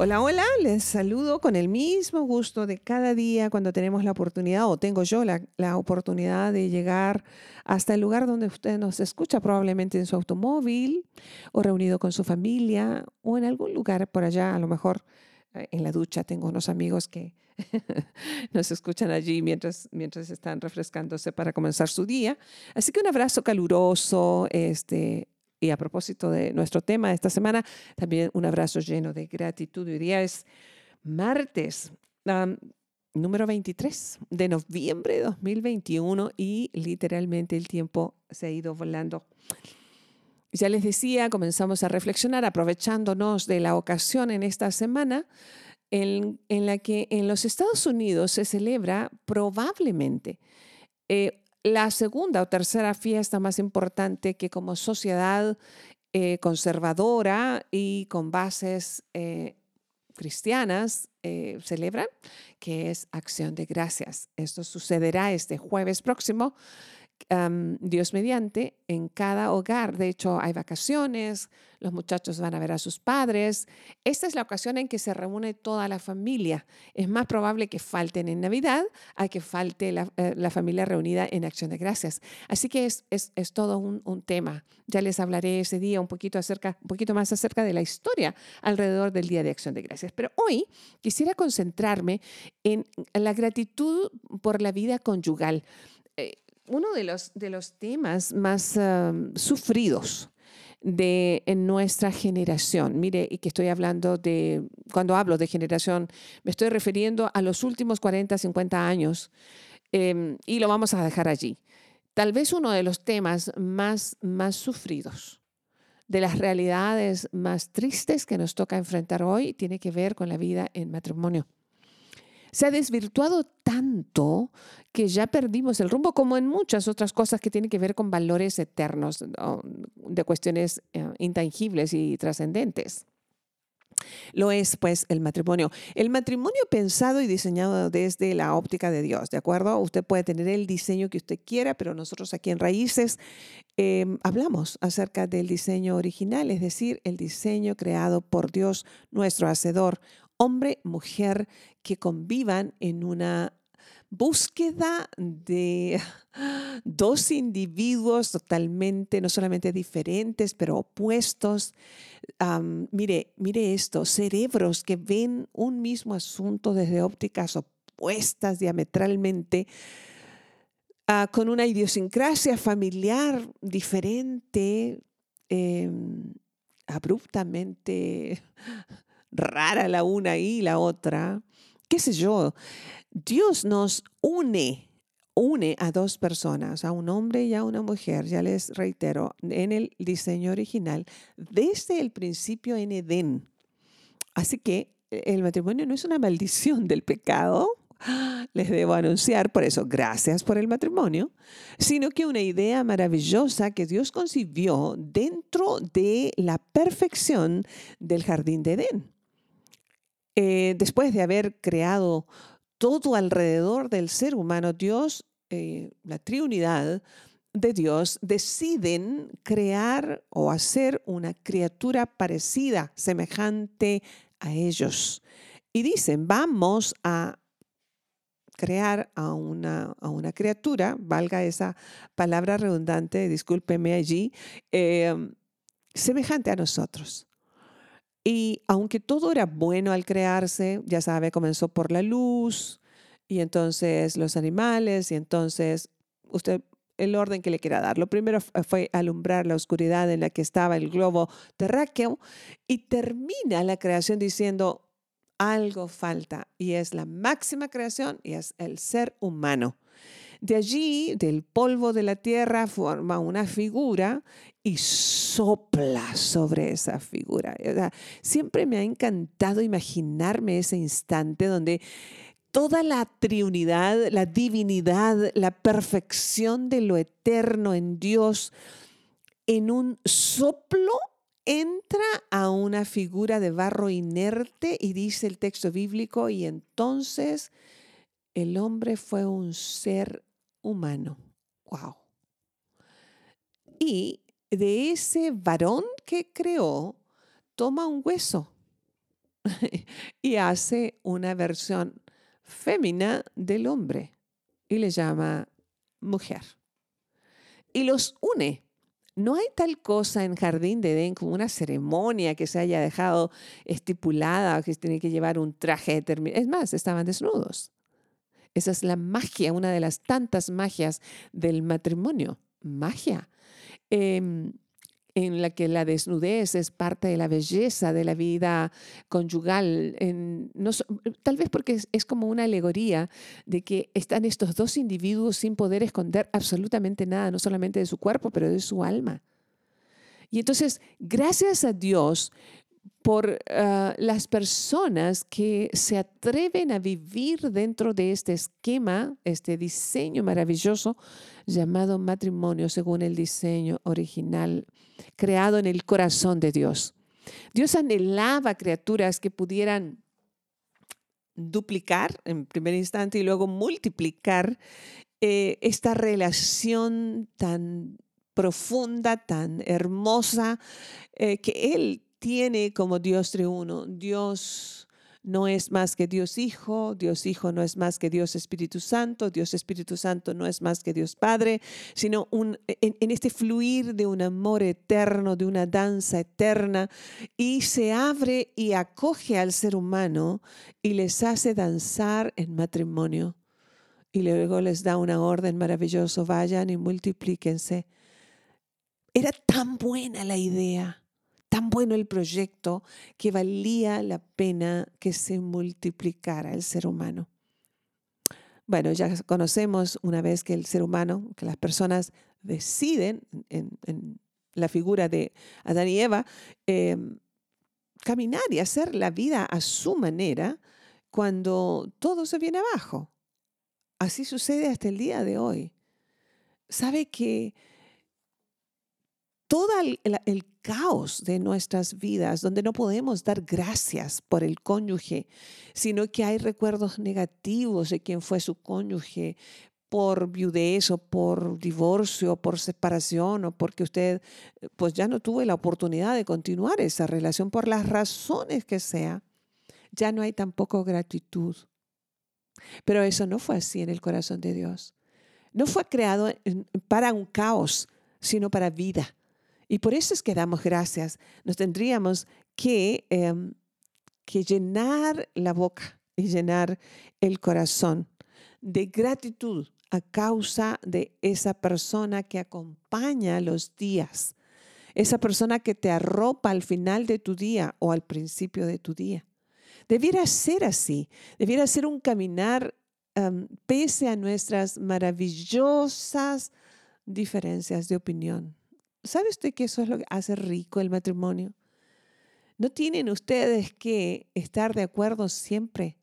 Hola, hola, les saludo con el mismo gusto de cada día cuando tenemos la oportunidad, o tengo yo la, oportunidad de llegar hasta el lugar donde usted nos escucha, probablemente en su automóvil, o reunido con su familia, o en algún lugar por allá, a lo mejor eh, en la ducha. Tengo unos amigos que nos escuchan allí mientras, mientras están refrescándose para comenzar su día. Así que un abrazo caluroso, este, y a propósito de nuestro tema de esta semana, también un abrazo lleno de gratitud. Hoy día es martes, número 23 de noviembre de 2021 y literalmente el tiempo se ha ido volando. Ya les decía, comenzamos a reflexionar aprovechándonos de la ocasión en esta semana en, en la que en los Estados Unidos se celebra probablemente eh, la segunda o tercera fiesta más importante que como sociedad eh, conservadora y con bases eh, cristianas eh, celebran, que es Acción de Gracias. Esto sucederá este jueves próximo Dios mediante, en cada hogar. De hecho, hay vacaciones, los muchachos van a ver a sus padres. Esta es la ocasión en que se reúne toda la familia. Es más probable que falten en Navidad a que falte la, eh, familia reunida en Acción de Gracias. Así que es, es, es todo un, un, tema. Ya les hablaré ese día un poquito, acerca, un poquito más acerca de la historia alrededor del Día de Acción de Gracias. Pero hoy quisiera concentrarme en la gratitud por la vida conyugal. Uno de los, de los temas más sufridos de en nuestra generación. Mire, y que estoy hablando de, cuando hablo de generación, me estoy refiriendo a los últimos 40, 50 años, em, y lo vamos a dejar allí. Tal vez uno de los temas más, más sufridos, de las realidades más tristes que nos toca enfrentar hoy, tiene que ver con la vida en matrimonio se ha desvirtuado tanto que ya perdimos el rumbo, como en muchas otras cosas que tienen que ver con valores eternos, de cuestiones eh, intangibles y trascendentes. Lo es, pues, el matrimonio. El matrimonio pensado y diseñado desde la óptica de Dios, ¿de acuerdo? Usted puede tener el diseño que usted quiera, pero nosotros aquí en Raíces em, hablamos acerca del diseño original, es decir, el diseño creado por Dios, nuestro Hacedor, hombre, mujer, que convivan en una búsqueda de dos individuos totalmente, no solamente diferentes, pero opuestos. mire, mire esto, cerebros que ven un mismo asunto desde ópticas opuestas diametralmente, ah, con una idiosincrasia familiar diferente, em, abruptamente rara la una y la otra, qué sé yo, Dios nos une, une a dos personas, a un hombre y a una mujer, ya les reitero, en el diseño original, desde el principio en Edén. Así que eh, el matrimonio no es una maldición del pecado, les debo anunciar, por eso, gracias por el matrimonio, sino que una idea maravillosa que Dios concibió dentro de la perfección del jardín de Edén. Eh, después de haber creado todo alrededor del ser humano, Dios, eh, la Trinidad de Dios, deciden crear o hacer una criatura parecida, semejante a ellos. Y dicen, vamos a crear a una, a una criatura, valga esa palabra redundante, discúlpeme allí, eh, semejante a nosotros. Y aunque todo era bueno al crearse, ya sabe, comenzó por la luz y entonces los animales y entonces usted el orden que le quiera dar. Lo primero fue alumbrar la oscuridad en la que estaba el globo terráqueo y termina la creación diciendo algo falta y es la máxima creación y es el ser humano. De allí, del polvo de la tierra, forma una figura y sopla sobre esa figura. siempre me ha encantado imaginarme ese instante donde toda la triunidad, la divinidad, la perfección de lo eterno en Dios, en un soplo entra a una figura de barro inerte y dice el texto bíblico, y entonces el hombre fue un ser humano. ¡Wow! Y de ese varón que creó, toma un hueso y hace una versión fémina del hombre y le llama mujer. Y los une. No hay tal cosa en Jardín de Edén como una ceremonia que se haya dejado estipulada, que tiene que llevar un traje determinado. Es más, estaban desnudos. Esa es la magia, una de las tantas magias del matrimonio. Magia. Em, en la que la desnudez es parte de la belleza de la vida conyugal, tal vez porque es, como una alegoría de que están estos dos individuos sin poder esconder absolutamente nada, no solamente de su cuerpo, pero de su alma. Y entonces, gracias a Dios por ah, las personas que se atreven a vivir dentro de este esquema, este diseño maravilloso llamado matrimonio según el diseño original creado en el corazón de Dios. Dios anhelaba criaturas que pudieran duplicar en primer instante y luego multiplicar eh, esta relación tan profunda, tan hermosa, eh, que Él tiene como Dios triuno. Dios no es más que Dios Hijo, Dios Hijo no es más que Dios Espíritu Santo, Dios Espíritu Santo no es más que Dios Padre, sino un, en, este fluir de un amor eterno, de una danza eterna, y se abre y acoge al ser humano y les hace danzar en matrimonio. Y luego les da una orden maravillosa, vayan y multiplíquense. Era tan buena la idea tan bueno el proyecto que valía la pena que se multiplicara el ser humano. Bueno, ya conocemos una vez que el ser humano, que las personas deciden en, la figura de Adán y Eva, em, caminar y hacer la vida a su manera cuando todo se viene abajo. Así sucede hasta el día de hoy. Sabe que todo el, caos de nuestras vidas, donde no podemos dar gracias por el cónyuge, sino que hay recuerdos negativos de quien fue su cónyuge por viudez o por divorcio, o por separación o porque usted pues ya no tuvo la oportunidad de continuar esa relación por las razones que sea, ya no hay tampoco gratitud. Pero eso no fue así en el corazón de Dios. No fue creado para un caos, sino para vida y por eso es que damos gracias. Nos tendríamos que, em, que llenar la boca y llenar el corazón de gratitud a causa de esa persona que acompaña los días, esa persona que te arropa al final de tu día o al principio de tu día. Debiera ser así, debiera ser un caminar em, pese a nuestras maravillosas diferencias de opinión. ¿Sabe usted que eso es lo que hace rico el matrimonio? No tienen ustedes que estar de acuerdo siempre,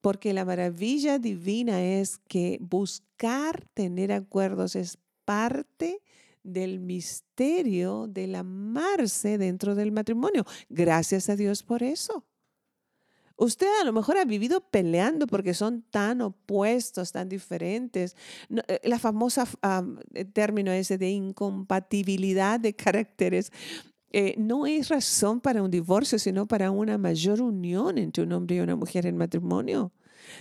porque la maravilla divina es que buscar tener acuerdos es parte del misterio del amarse dentro del matrimonio. Gracias a Dios por eso. Usted a lo mejor ha vivido peleando porque son tan opuestos, tan diferentes. Eh, la famosa eh, término ese de incompatibilidad de caracteres eh, no es razón para un divorcio, sino para una mayor unión entre un hombre y una mujer en matrimonio.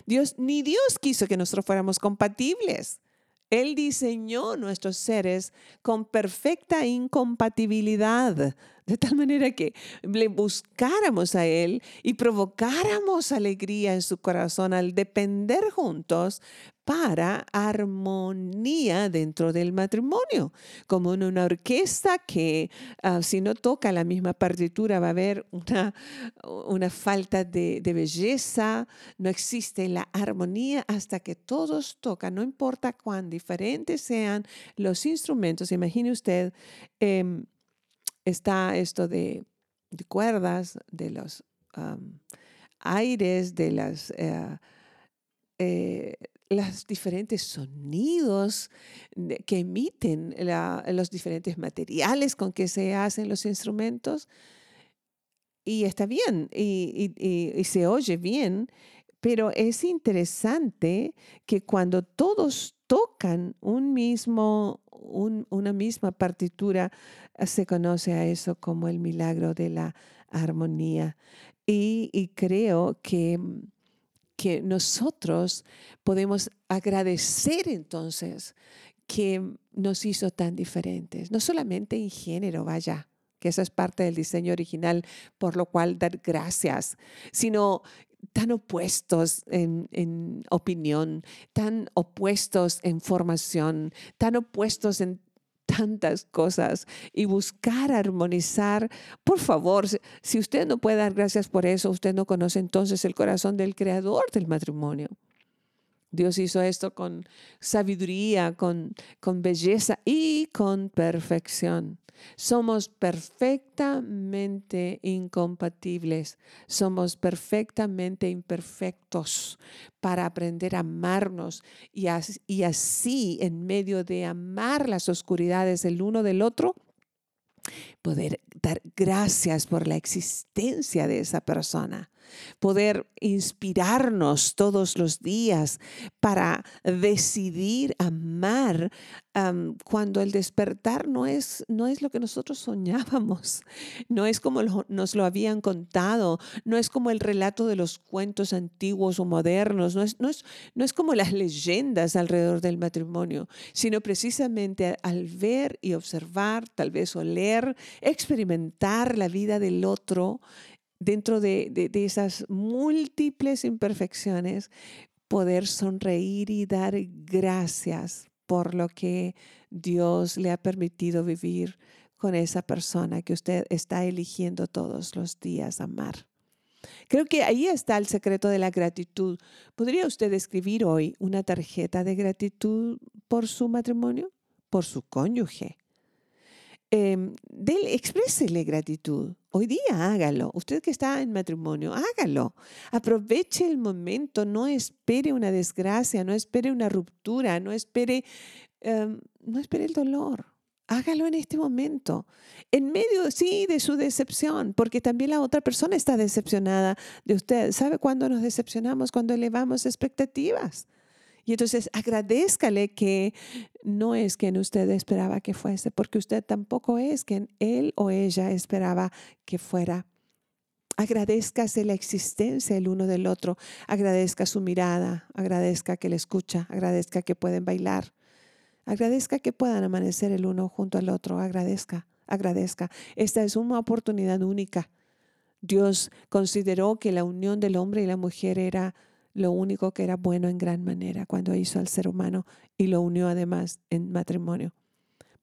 Dios, ni Dios quiso que nosotros fuéramos compatibles. Él diseñó nuestros seres con perfecta incompatibilidad de tal manera que le buscáramos a Él y provocáramos alegría en su corazón al depender juntos para armonía dentro del matrimonio, como en una orquesta que ah, si no toca la misma partitura va a haber una, una falta de, belleza, no existe la armonía hasta que todos tocan, no importa cuán diferentes sean los instrumentos, imagine usted. Em, está esto de, cuerdas, de los aires, de las, eh, eh, diferentes sonidos que emiten los diferentes materiales con que se hacen los instrumentos. Y está bien, y, se oye bien, pero es interesante que cuando todos tocan un mismo, una misma partitura, se conoce a eso como el milagro de la armonía. y creo que que nosotros podemos agradecer entonces que nos hizo tan diferentes, no solamente en género, vaya, que esa es parte del diseño original, por lo cual dar gracias, sino tan opuestos en, opinión, tan opuestos en formación, tan opuestos en tantas cosas y buscar armonizar. Por favor, si usted no puede dar gracias por eso, usted no conoce entonces el corazón del creador del matrimonio. Dios hizo esto con sabiduría, con, con belleza y con perfección. Somos perfectamente incompatibles, somos perfectamente imperfectos para aprender a amarnos y así, en medio de amar las oscuridades el uno del otro, poder dar gracias por la existencia de esa persona poder inspirarnos todos los días para decidir amar cuando el despertar no es, no es lo que nosotros soñábamos, no es como nos lo habían contado, no es como el relato de los cuentos antiguos o modernos, no es, no es, no es como las leyendas alrededor del matrimonio, sino precisamente al ver y observar, tal vez oler, experimentar la vida del otro dentro de, esas múltiples imperfecciones, poder sonreír y dar gracias por lo que Dios le ha permitido vivir con esa persona que usted está eligiendo todos los días amar. Creo que ahí está el secreto de la gratitud. ¿Podría usted escribir hoy una tarjeta de gratitud por su matrimonio, por su cónyuge, eh, exprésele gratitud. Hoy día hágalo. Usted que está en matrimonio, hágalo. Aproveche el momento. No espere una desgracia, no espere una ruptura, no espere, em, no espere el dolor. Hágalo en este momento, en medio, sí, de su decepción, porque también la otra persona está decepcionada de usted. ¿Sabe cuándo nos decepcionamos? Cuando elevamos expectativas. Y entonces agradezcale que no es quien usted esperaba que fuese, porque usted tampoco es quien él o ella esperaba que fuera. Agradezcase la existencia el uno del otro, agradezca su mirada, agradezca que le escucha, agradezca que pueden bailar, agradezca que puedan amanecer el uno junto al otro, agradezca, agradezca. Esta es una oportunidad única. Dios consideró que la unión del hombre y la mujer era lo único que era bueno en gran manera cuando hizo al ser humano y lo unió además en matrimonio.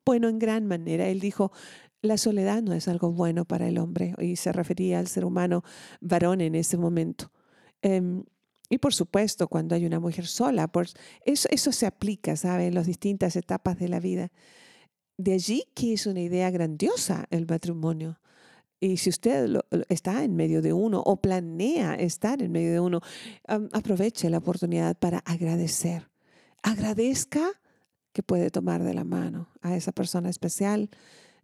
Bueno en gran manera. Él dijo, la soledad no es algo bueno para el hombre y se refería al ser humano varón en ese momento. Em, y por supuesto, cuando hay una mujer sola, pues eso, eso se aplica, ¿sabe? En las distintas etapas de la vida. De allí que es una idea grandiosa el matrimonio. Y si usted está en medio de uno o planea estar en medio de uno, aproveche la oportunidad para agradecer. Agradezca que puede tomar de la mano a esa persona especial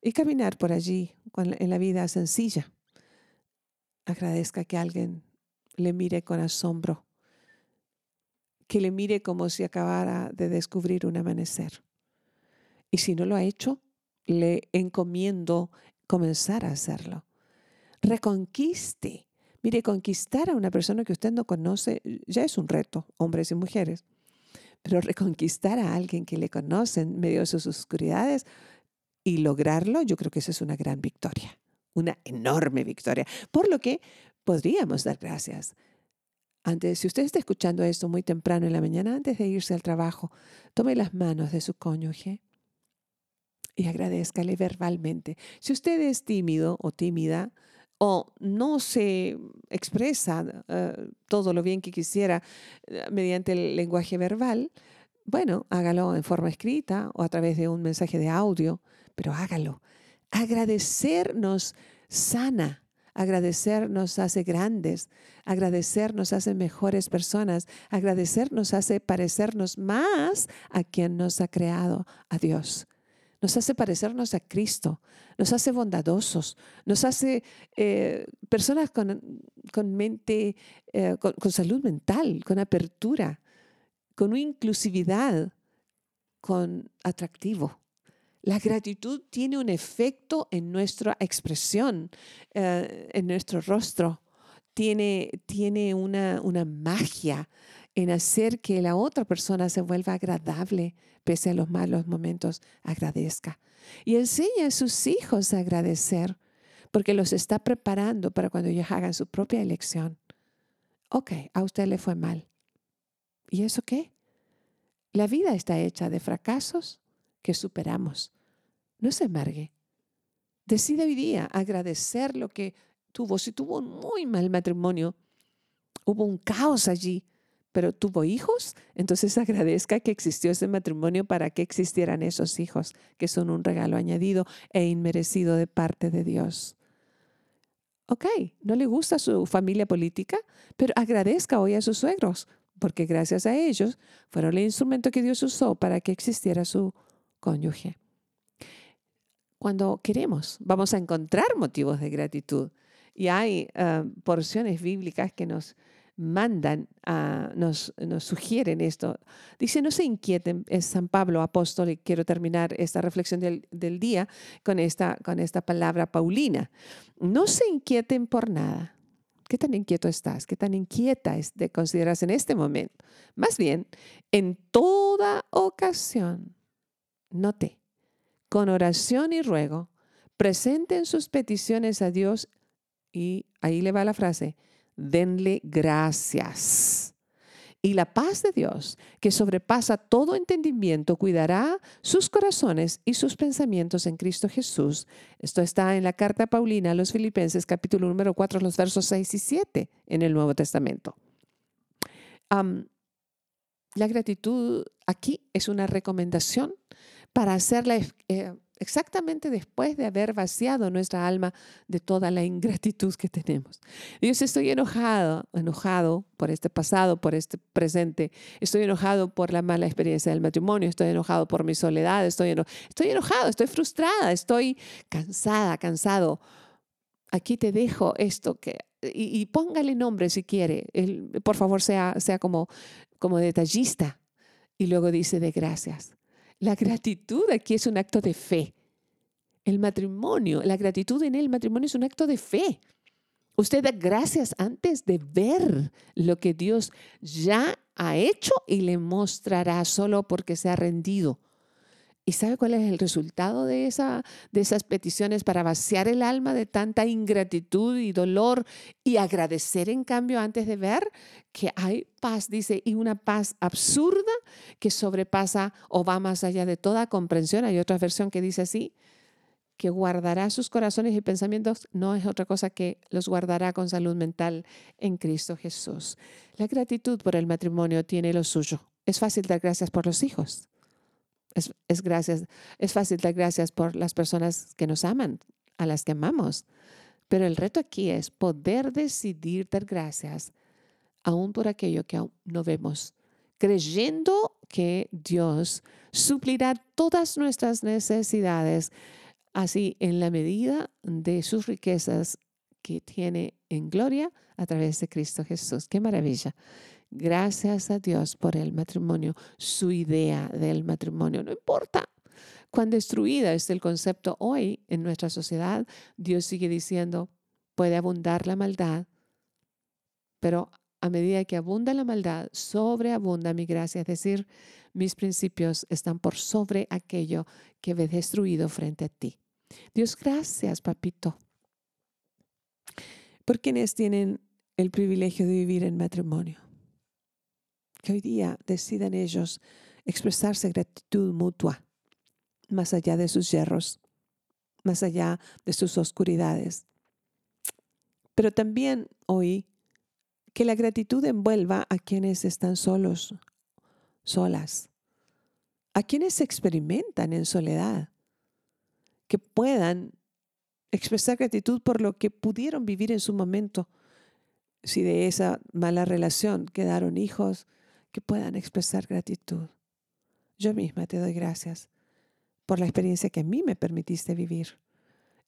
y caminar por allí en la vida sencilla. Agradezca que alguien le mire con asombro, que le mire como si acabara de descubrir un amanecer. Y si no lo ha hecho, le encomiendo comenzar a hacerlo reconquiste. Mire, conquistar a una persona que usted no conoce ya es un reto, hombres y mujeres. Pero reconquistar a alguien que le conoce en medio de sus oscuridades y lograrlo, yo creo que esa es una gran victoria, una enorme victoria. Por lo que podríamos dar gracias. Antes, si usted está escuchando esto muy temprano en la mañana, antes de irse al trabajo, tome las manos de su cónyuge y agradezcale verbalmente. Si usted es tímido o tímida, o no se expresa eh, todo lo bien que quisiera eh, mediante el lenguaje verbal, bueno, hágalo en forma escrita o a través de un mensaje de audio, pero hágalo. Agradecernos sana, Agradecer nos hace grandes, agradecer nos hace mejores personas, agradecer nos hace parecernos más a quien nos ha creado, a Dios. Nos hace parecernos a Cristo, nos hace bondadosos, nos hace eh, personas con, mente, eh, con salud mental, con apertura, con inclusividad, con atractivo. La gratitud tiene un efecto en nuestra expresión, eh, en nuestro rostro. Tiene, tiene una, una magia en hacer que la otra persona se vuelva agradable pese a los malos momentos, agradezca. Y enseña a sus hijos a agradecer porque los está preparando para cuando ellos hagan su propia elección. Ok, a usted le fue mal. ¿Y eso qué? La vida está hecha de fracasos que superamos. No se amargue. Decide hoy día agradecer lo que tuvo. Si tuvo un muy mal matrimonio, hubo un caos allí, pero tuvo hijos, entonces agradezca que existió ese matrimonio para que existieran esos hijos, que son un regalo añadido e inmerecido de parte de Dios. Ok, no le gusta su familia política, pero agradezca hoy a sus suegros, porque gracias a ellos fueron el instrumento que Dios usó para que existiera su cónyuge. Cuando queremos, vamos a encontrar motivos de gratitud. Y hay ah, porciones bíblicas que nos mandan, nos, nos sugieren esto. Dice, no se inquieten, es San Pablo, apóstol, y quiero terminar esta reflexión del, del día con esta, con esta palabra paulina. No se inquieten por nada. ¿Qué tan inquieto estás? ¿Qué tan inquieta es de considerarse en este momento? Más bien, en toda ocasión, note, con oración y ruego, presenten sus peticiones a Dios y ahí le va la frase, denle gracias. Y la paz de Dios, que sobrepasa todo entendimiento, cuidará sus corazones y sus pensamientos en Cristo Jesús. Esto está en la carta Paulina a los Filipenses, capítulo número 4, los versos 6 y 7 en el Nuevo Testamento. la gratitud aquí es una recomendación para hacerla eh, exactamente después de haber vaciado nuestra alma de toda la ingratitud que tenemos. Dios, estoy enojado, enojado por este pasado, por este presente. Estoy enojado por la mala experiencia del matrimonio, estoy enojado por mi soledad, estoy, estoy enojado, estoy frustrada, estoy cansada, cansado. Aquí te dejo esto que y, póngale nombre si quiere. por favor, sea, sea como, como detallista. Y luego dice de gracias. La gratitud aquí es un acto de fe. El matrimonio, la gratitud en el matrimonio es un acto de fe. Usted da gracias antes de ver lo que Dios ya ha hecho y le mostrará solo porque se ha rendido. ¿Y sabe cuál es el resultado de, esa, de esas peticiones para vaciar el alma de tanta ingratitud y dolor y agradecer en cambio antes de ver que hay paz, dice, y una paz absurda que sobrepasa o va más allá de toda comprensión? Hay otra versión que dice así, que guardará sus corazones y pensamientos no es otra cosa que los guardará con salud mental en Cristo Jesús. La gratitud por el matrimonio tiene lo suyo. Es fácil dar gracias por los hijos es, gracias, es fácil dar gracias por las personas que nos aman, a las que amamos. Pero el reto aquí es poder decidir dar gracias aún por aquello que aún no vemos, creyendo que Dios suplirá todas nuestras necesidades, así en la medida de sus riquezas que tiene en gloria a través de Cristo Jesús. Qué maravilla. Gracias a Dios por el matrimonio, su idea del matrimonio. No importa cuán destruida es el concepto hoy en nuestra sociedad, Dios sigue diciendo, puede abundar la maldad, pero a medida que abunda la maldad, sobreabunda mi gracia, es decir, mis principios están por sobre aquello que ve destruido frente a ti. Dios, gracias, papito, por quienes tienen el privilegio de vivir en matrimonio que hoy día decidan ellos expresarse gratitud mutua, más allá de sus yerros, más allá de sus oscuridades. Pero también hoy que la gratitud envuelva a quienes están solos, solas, a quienes experimentan en soledad, que puedan expresar gratitud por lo que pudieron vivir en su momento. Si de esa mala relación quedaron hijos, que puedan expresar gratitud. Yo misma te doy gracias por la experiencia que a mí me permitiste vivir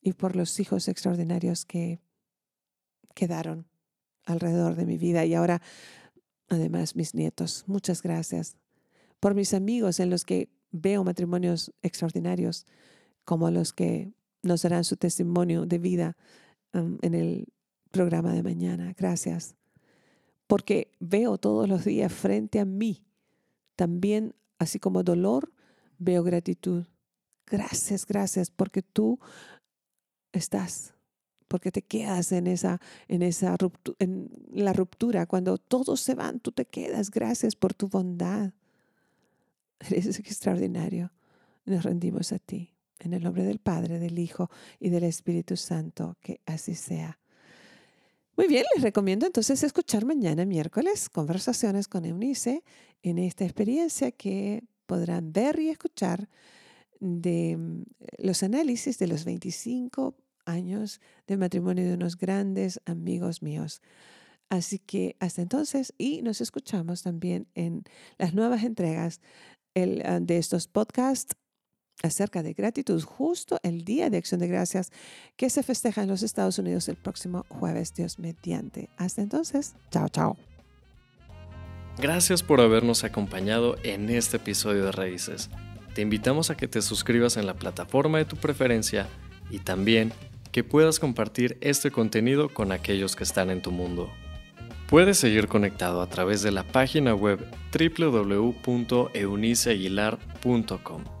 y por los hijos extraordinarios que quedaron alrededor de mi vida y ahora además mis nietos. Muchas gracias por mis amigos en los que veo matrimonios extraordinarios como los que nos darán su testimonio de vida um, en el programa de mañana. Gracias. Porque veo todos los días frente a mí también, así como dolor, veo gratitud. Gracias, gracias, porque tú estás, porque te quedas en esa, en esa ruptura, en la ruptura. Cuando todos se van, tú te quedas. Gracias por tu bondad. Eres extraordinario. Nos rendimos a ti. En el nombre del Padre, del Hijo y del Espíritu Santo, que así sea. Muy bien, les recomiendo entonces escuchar mañana miércoles conversaciones con Eunice en esta experiencia que podrán ver y escuchar de mm, los análisis de los 25 años de matrimonio de unos grandes amigos míos. Así que hasta entonces, y nos escuchamos también en las nuevas entregas ah, de estos podcasts acerca de gratitud, justo el Día de Acción de Gracias que se festeja en los Estados Unidos el próximo jueves, Dios mediante. Hasta entonces, chao, chao. Gracias por habernos acompañado en este episodio de Raíces. Te invitamos a que te suscribas en la plataforma de tu preferencia y también que puedas compartir este contenido con aquellos que están en tu mundo. Puedes seguir conectado a través de la página web www.euniceaguilar.com.